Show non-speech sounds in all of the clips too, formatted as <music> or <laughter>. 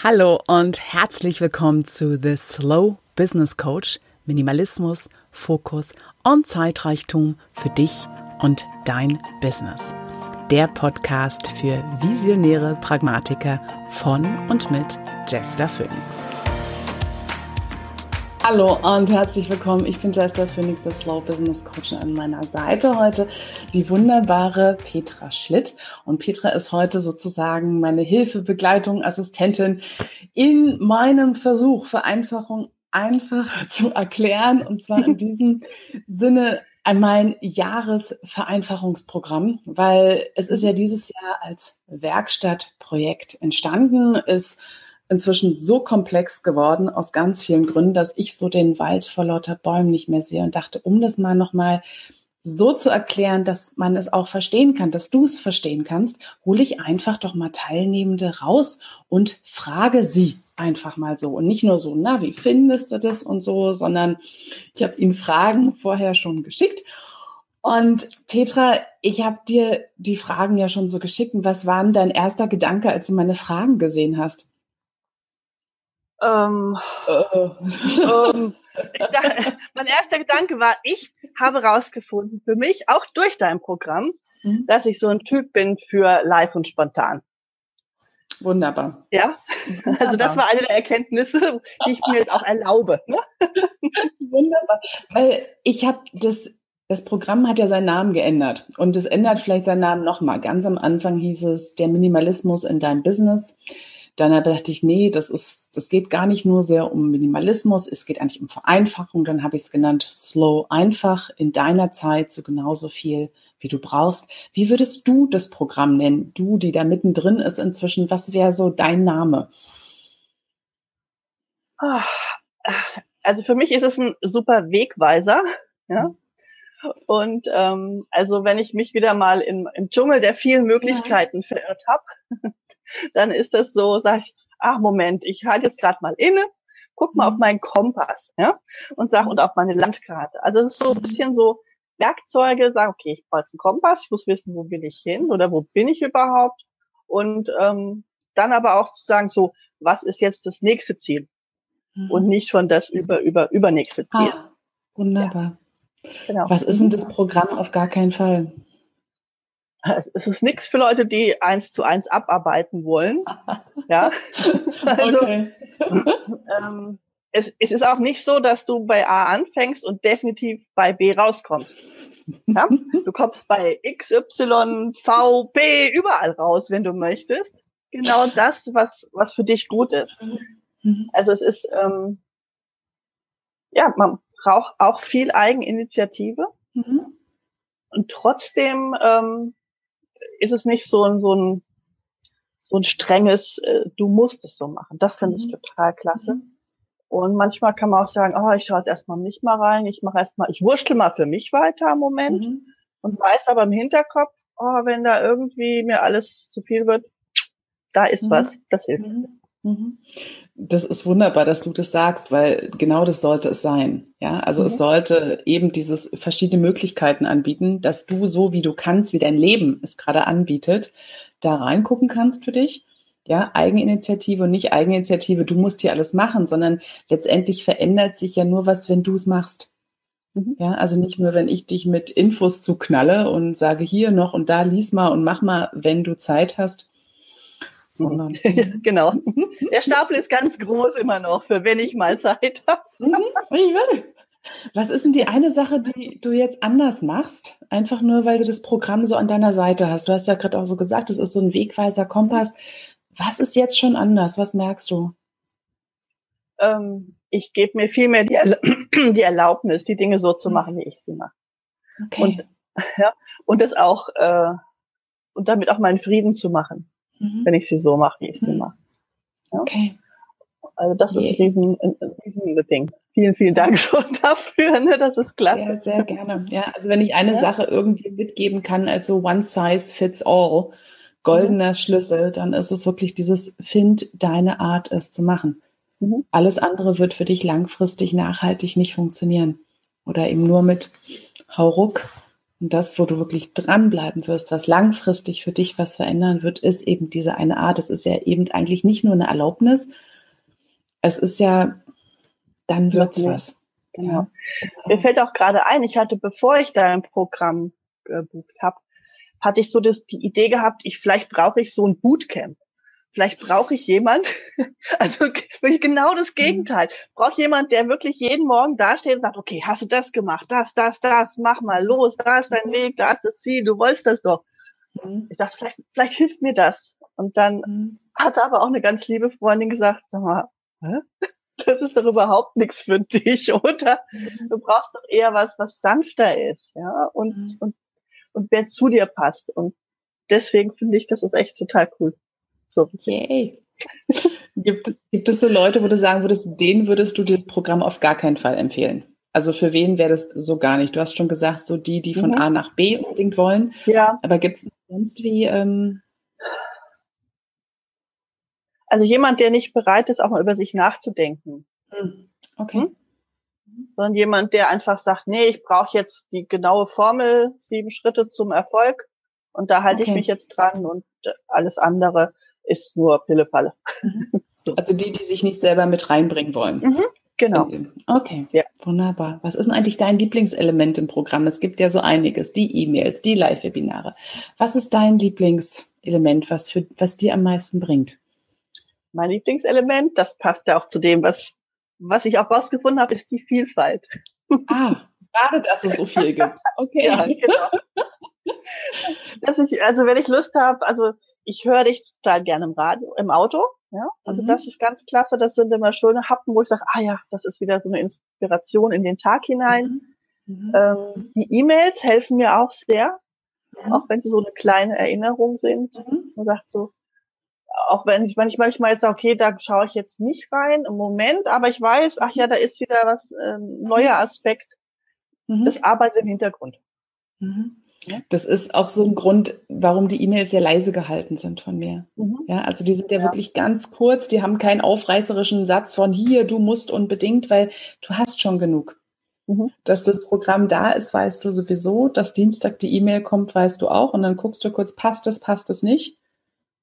Hallo und herzlich willkommen zu The Slow Business Coach. Minimalismus, Fokus und Zeitreichtum für dich und dein Business. Der Podcast für visionäre Pragmatiker von und mit Jester Phoenix. Hallo und herzlich willkommen. Ich bin Jester Phoenix, der Slow Business Coach an meiner Seite heute die wunderbare Petra Schlitt. Und Petra ist heute sozusagen meine Hilfe, Begleitung, Assistentin in meinem Versuch, Vereinfachung einfach <laughs> zu erklären. Und zwar in diesem <laughs> Sinne an mein Jahresvereinfachungsprogramm, weil es ist ja dieses Jahr als Werkstattprojekt entstanden, ist inzwischen so komplex geworden aus ganz vielen Gründen, dass ich so den Wald vor lauter Bäumen nicht mehr sehe und dachte, um das mal nochmal so zu erklären, dass man es auch verstehen kann, dass du es verstehen kannst, hole ich einfach doch mal Teilnehmende raus und frage sie einfach mal so. Und nicht nur so, na, wie findest du das und so, sondern ich habe ihnen Fragen vorher schon geschickt. Und Petra, ich habe dir die Fragen ja schon so geschickt. Und was war denn dein erster Gedanke, als du meine Fragen gesehen hast? Ähm, äh. ähm, dachte, mein erster Gedanke war, ich habe rausgefunden, für mich, auch durch dein Programm, mhm. dass ich so ein Typ bin für live und spontan. Wunderbar. Ja, Wunderbar. also das war eine der Erkenntnisse, die ich mir jetzt auch erlaube. Ne? Wunderbar, weil ich habe das das Programm hat ja seinen Namen geändert und es ändert vielleicht seinen Namen nochmal. Ganz am Anfang hieß es der Minimalismus in deinem Business. Dann dachte ich, nee, das ist, das geht gar nicht nur sehr um Minimalismus, es geht eigentlich um Vereinfachung. Dann habe ich es genannt, slow, einfach in deiner Zeit so genauso viel, wie du brauchst. Wie würdest du das Programm nennen? Du, die da mittendrin ist inzwischen, was wäre so dein Name? Ah, also für mich ist es ein super Wegweiser, ja. Und ähm, also wenn ich mich wieder mal im, im Dschungel der vielen Möglichkeiten ja. verirrt habe, dann ist das so, sag ich, ach Moment, ich halte jetzt gerade mal inne, guck mal auf mhm. meinen Kompass, ja, und sag und auf meine Landkarte. Also es ist so ein bisschen so Werkzeuge, sag, okay, ich brauche jetzt einen Kompass, ich muss wissen, wo will ich hin oder wo bin ich überhaupt und ähm, dann aber auch zu sagen, so, was ist jetzt das nächste Ziel mhm. und nicht schon das über über übernächste Ziel. Ah, wunderbar. Ja. Genau. Was ist denn das Programm auf gar keinen Fall? Es ist nichts für Leute, die eins zu eins abarbeiten wollen. <laughs> ja. Also <laughs> ähm, es, es ist auch nicht so, dass du bei A anfängst und definitiv bei B rauskommst. Ja? Du kommst bei X, Y, V, P überall raus, wenn du möchtest. Genau das, was, was für dich gut ist. Mhm. Also es ist, ähm, ja, man braucht auch viel Eigeninitiative. Mhm. Und trotzdem ähm, ist es nicht so ein, so ein, so ein strenges, äh, du musst es so machen. Das finde ich mhm. total klasse. Mhm. Und manchmal kann man auch sagen, oh, ich schaue jetzt erstmal nicht mal rein, ich mache erstmal, ich wurschtel mal für mich weiter im Moment mhm. und weiß aber im Hinterkopf, oh, wenn da irgendwie mir alles zu viel wird, da ist mhm. was, das hilft. Mhm. Mhm. Das ist wunderbar, dass du das sagst, weil genau das sollte es sein. Ja, also mhm. es sollte eben dieses verschiedene Möglichkeiten anbieten, dass du so wie du kannst, wie dein Leben es gerade anbietet, da reingucken kannst für dich. Ja, Eigeninitiative und nicht Eigeninitiative, du musst hier alles machen, sondern letztendlich verändert sich ja nur was, wenn du es machst. Mhm. Ja, also nicht nur, wenn ich dich mit Infos zuknalle und sage hier noch und da lies mal und mach mal, wenn du Zeit hast, sondern. <laughs> genau. <laughs> Der Stapel ist ganz groß immer noch, für wenn ich mal Zeit <laughs> habe. Mhm, Was ist denn die eine Sache, die du jetzt anders machst? Einfach nur, weil du das Programm so an deiner Seite hast. Du hast ja gerade auch so gesagt, es ist so ein Wegweiser Kompass. Was ist jetzt schon anders? Was merkst du? Ähm, ich gebe mir viel mehr die, Erla <clears throat> die, Erlaubnis, die Dinge so zu mhm. machen, wie ich sie mache. Okay. Und, ja, und das auch, äh, und damit auch meinen Frieden zu machen mhm. wenn ich sie so mache, wie ich sie mhm. mache. Ja? Okay. Also das okay. ist ein riesen, ein, ein riesen Ding. Vielen, vielen Dank <laughs> schon dafür, ne? das ist klasse. Ja, sehr gerne. Ja, also wenn ich eine ja. Sache irgendwie mitgeben kann, als so one size fits all, goldener mhm. Schlüssel, dann ist es wirklich dieses, find deine Art, es zu machen. Mhm. Alles andere wird für dich langfristig nachhaltig nicht funktionieren. Oder eben nur mit Hauruck Und das, wo du wirklich dranbleiben wirst, was langfristig für dich was verändern wird, ist eben diese eine Art. Es ist ja eben eigentlich nicht nur eine Erlaubnis. Es ist ja, dann wird's ja, was. Genau. Ja. Mir fällt auch gerade ein, ich hatte, bevor ich da ein Programm gebucht habe, hatte ich so das, die Idee gehabt, ich vielleicht brauche ich so ein Bootcamp. Vielleicht brauche ich jemand, <laughs> also wirklich genau das Gegenteil. Brauche jemand, der wirklich jeden Morgen dasteht und sagt, okay, hast du das gemacht, das, das, das, mach mal los, da ist dein Weg, da ist das Ziel, du wolltest das doch. Mhm. Ich dachte, vielleicht, vielleicht hilft mir das. Und dann mhm. hat aber auch eine ganz liebe Freundin gesagt, sag mal, hä? <laughs> das ist doch überhaupt nichts für dich, <laughs> oder? Mhm. Du brauchst doch eher was, was sanfter ist, ja, und, mhm. und, und wer zu dir passt. Und deswegen finde ich, das ist echt total cool. So. Yay. <laughs> gibt, es, gibt es so Leute, wo du sagen würdest, denen würdest du das Programm auf gar keinen Fall empfehlen? Also für wen wäre das so gar nicht? Du hast schon gesagt, so die, die von mhm. A nach B unbedingt wollen. Ja. Aber gibt es sonst wie? Ähm also jemand, der nicht bereit ist, auch mal über sich nachzudenken. Mhm. Okay. Hm? Sondern jemand, der einfach sagt, nee, ich brauche jetzt die genaue Formel, sieben Schritte zum Erfolg und da halte okay. ich mich jetzt dran und alles andere ist nur Pillepalle. <laughs> So. Also die, die sich nicht selber mit reinbringen wollen. Mhm, genau. Okay, ja. wunderbar. Was ist denn eigentlich dein Lieblingselement im Programm? Es gibt ja so einiges, die E-Mails, die Live-Webinare. Was ist dein Lieblingselement, was, für, was dir am meisten bringt? Mein Lieblingselement, das passt ja auch zu dem, was, was ich auch rausgefunden habe, ist die Vielfalt. <laughs> Ah, gerade, dass es so viel gibt. <laughs> Okay. ja, genau. dass ich, also wenn ich Lust habe, also ich höre dich total gerne im Radio, im Auto. Ja, also mhm. das ist ganz klasse. Das sind immer schöne Happen, wo ich sage, ah ja, das ist wieder so eine Inspiration in den Tag hinein. Mhm. mhm. Ähm, die E-Mails helfen mir auch sehr, mhm. auch wenn sie so eine kleine Erinnerung sind. Mhm. Man sagt so, auch wenn ich manchmal jetzt sage, okay, da schaue ich jetzt nicht rein im Moment, aber ich weiß, ach ja, da ist wieder was, äh, neuer Aspekt. Mhm. Das arbeitet im Hintergrund. Mhm. Das ist auch so ein Grund, warum die E-Mails sehr leise gehalten sind von mir. Mhm. Ja, also die sind ja, ja, wirklich ganz kurz, die haben keinen aufreißerischen Satz von hier, du musst unbedingt, weil du hast schon genug. Mhm. Dass das Programm da ist, weißt du sowieso. Dass Dienstag die E-Mail kommt, weißt du auch. Und dann guckst du kurz, passt es, passt es nicht.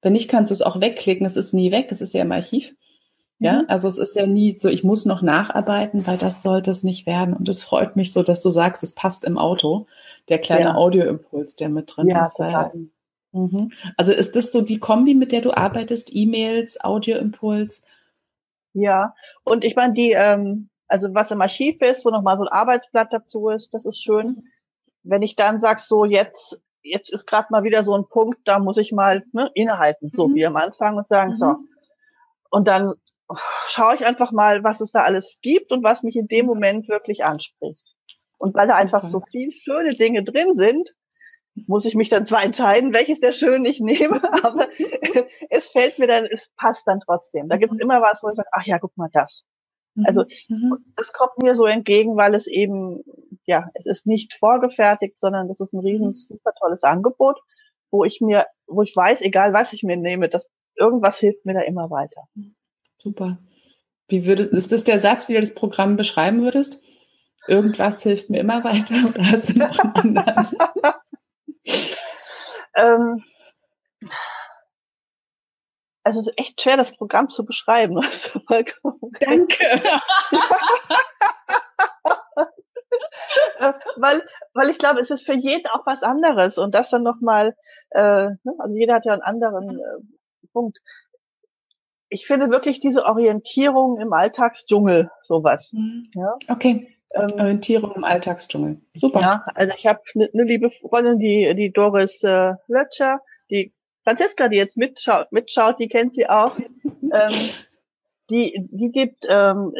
Wenn nicht, kannst du es auch wegklicken. Es ist nie weg, es ist ja im Archiv. Ja, mhm. also es ist ja nie so, ich muss noch nacharbeiten, weil das sollte es nicht werden. Und es freut mich so, dass du sagst, es passt im Auto, der kleine ja. Audioimpuls, der mit drin ja, ist. Weil, mhm. Also ist das so die Kombi, mit der du arbeitest? E-Mails, Audioimpuls? Ja, und ich meine, die, ähm, also was im Archiv ist, wo nochmal so ein Arbeitsblatt dazu ist, das ist schön. Wenn ich dann sag, so jetzt, jetzt ist gerade mal wieder so ein Punkt, da muss ich mal ne, innehalten, so mhm. wie am Anfang und sagen, mhm. so. Und dann schaue ich einfach mal, was es da alles gibt und was mich in dem Moment wirklich anspricht. Und weil da einfach so viel schöne Dinge drin sind, muss ich mich dann zwar entscheiden, welches der schön ich nehme, <laughs> aber <laughs> es fällt mir dann, es passt dann trotzdem. Da gibt es mhm. immer was, wo ich sage, ach ja, guck mal das. Mhm. Also mhm. das kommt mir so entgegen, weil es eben, ja, es ist nicht vorgefertigt, sondern das ist ein riesen super tolles Angebot, wo ich mir, wo ich weiß, egal was ich mir nehme, das irgendwas hilft mir da immer weiter. Super. Wie würdest, ist das der Satz, wie du das Programm beschreiben würdest? Irgendwas hilft mir immer weiter oder hast du noch einen anderen? <laughs> ähm, also es ist echt schwer, das Programm zu beschreiben. Danke. <laughs> Weil, weil ich glaube, es ist für jeden auch was anderes und das dann nochmal, äh, ne, also jeder hat ja einen anderen äh, Punkt ich finde wirklich diese Orientierung im Alltagsdschungel sowas. Mhm. Ja? Okay. Ähm, Orientierung im Alltagsdschungel. Super. Ja, also ich habe eine ne liebe Freundin, die, die Doris äh, Lötscher, die Franziska, die jetzt mitschaut, mitschaut, die kennt sie auch. <laughs> ähm, die, die gibt, ähm,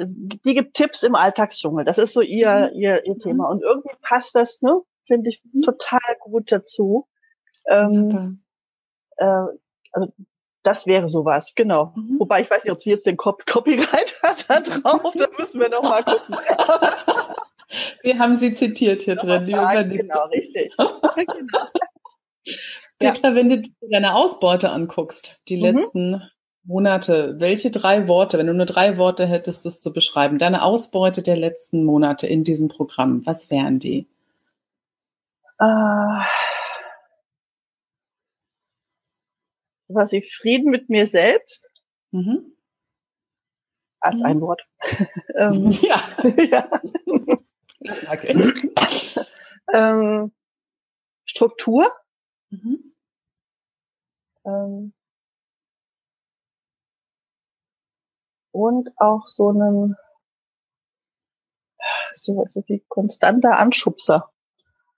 die gibt Tipps im Alltagsdschungel. Das ist so ihr, mhm. ihr, ihr Thema. Und irgendwie passt das, ne, finde ich total gut dazu. Ähm, äh, also das wäre sowas, genau. Mhm. Wobei ich weiß nicht, ob sie jetzt den Cop Copyright <laughs> hat da drauf, da müssen wir noch mal gucken. <laughs> wir haben sie zitiert hier drin. Ja, genau, richtig. <laughs> genau. Petra, ja. wenn du deine Ausbeute anguckst, die mhm. letzten Monate, welche drei Worte, wenn du nur drei Worte hättest, das zu beschreiben, deine Ausbeute der letzten Monate in diesem Programm, was wären die? Äh, was ich Frieden mit mir selbst. Mhm. Als mhm. ein Wort. <laughs> ähm, ja. <laughs> ja. ähm, Struktur. Mhm. Ähm, und auch so einen so was wie konstanter Anschubser.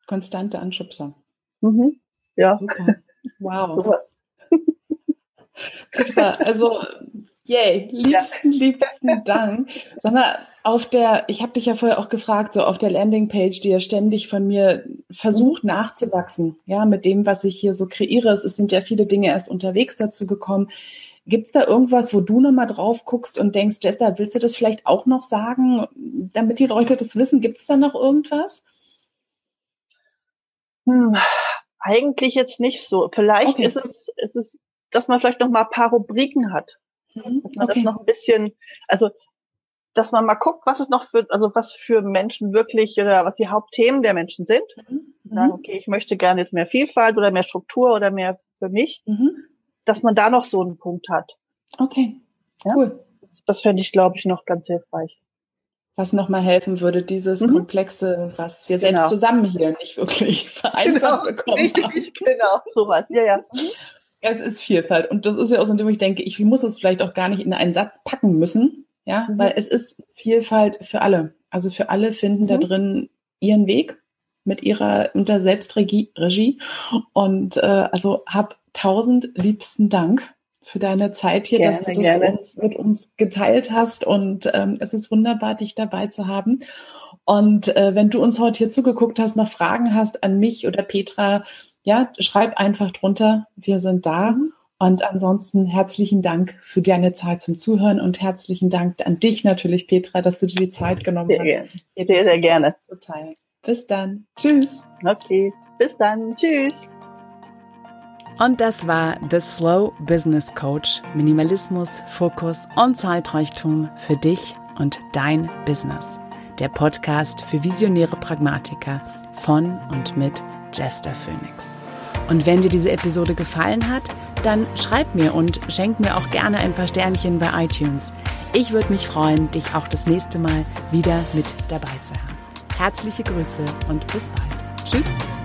Konstante Anschubser. Mhm. Ja. Super. Wow. <laughs> Sowas. Petra, also yay, liebsten, ja. liebsten Dank. Sag mal, auf der, ich habe dich ja vorher auch gefragt, so auf der Landingpage, die ja ständig von mir versucht mhm. nachzuwachsen, ja, mit dem, was ich hier so kreiere. Es sind ja viele Dinge erst unterwegs dazu gekommen. Gibt es da irgendwas, wo du nochmal drauf guckst und denkst, Jester, willst du das vielleicht auch noch sagen, damit die Leute das wissen? Gibt es da noch irgendwas? Hm, eigentlich jetzt nicht so. Vielleicht okay. ist es, ist es, dass man vielleicht noch mal ein paar Rubriken hat. Mhm. Dass man okay. das noch ein bisschen, also dass man mal guckt, was es noch für, also was für Menschen wirklich oder was die Hauptthemen der Menschen sind. Mhm. Sagen, okay, ich möchte gerne jetzt mehr Vielfalt oder mehr Struktur oder mehr für mich. Mhm dass man da noch so einen Punkt hat. Okay, ja? cool. Das, das fände ich, glaube ich, noch ganz hilfreich. Was nochmal helfen würde, dieses mhm. Komplexe, was wir selbst genau. zusammen hier nicht wirklich <laughs> vereinfacht genau. bekommen Richtig, haben. Genau, sowas, ja, ja. Es ist Vielfalt. Und das ist ja auch so, indem ich denke, ich muss es vielleicht auch gar nicht in einen Satz packen müssen, ja, mhm. weil es ist Vielfalt für alle. Also für alle finden mhm. da drin ihren Weg mit ihrer unter Selbstregie Regie. Und äh, also hab tausend liebsten Dank für deine Zeit hier, gerne, dass du das uns, mit uns geteilt hast. Und ähm, es ist wunderbar, dich dabei zu haben. Und äh, wenn du uns heute hier zugeguckt hast, noch Fragen hast an mich oder Petra, ja, schreib einfach drunter. Wir sind da. Mhm. Und ansonsten herzlichen Dank für deine Zeit zum Zuhören und herzlichen Dank an dich natürlich, Petra, dass du dir die Zeit genommen sehr hast. Gerne. Sehr, sehr gerne. Bis dann. Tschüss. Okay. Bis dann. Tschüss. Und das war The Slow Business Coach. Minimalismus, Fokus und Zeitreichtum für dich und dein Business. Der Podcast für visionäre Pragmatiker von und mit Jester Phoenix. Und wenn dir diese Episode gefallen hat, dann schreib mir und schenk mir auch gerne ein paar Sternchen bei iTunes. Ich würde mich freuen, dich auch das nächste Mal wieder mit dabei zu haben. Herzliche Grüße und bis bald. Tschüss.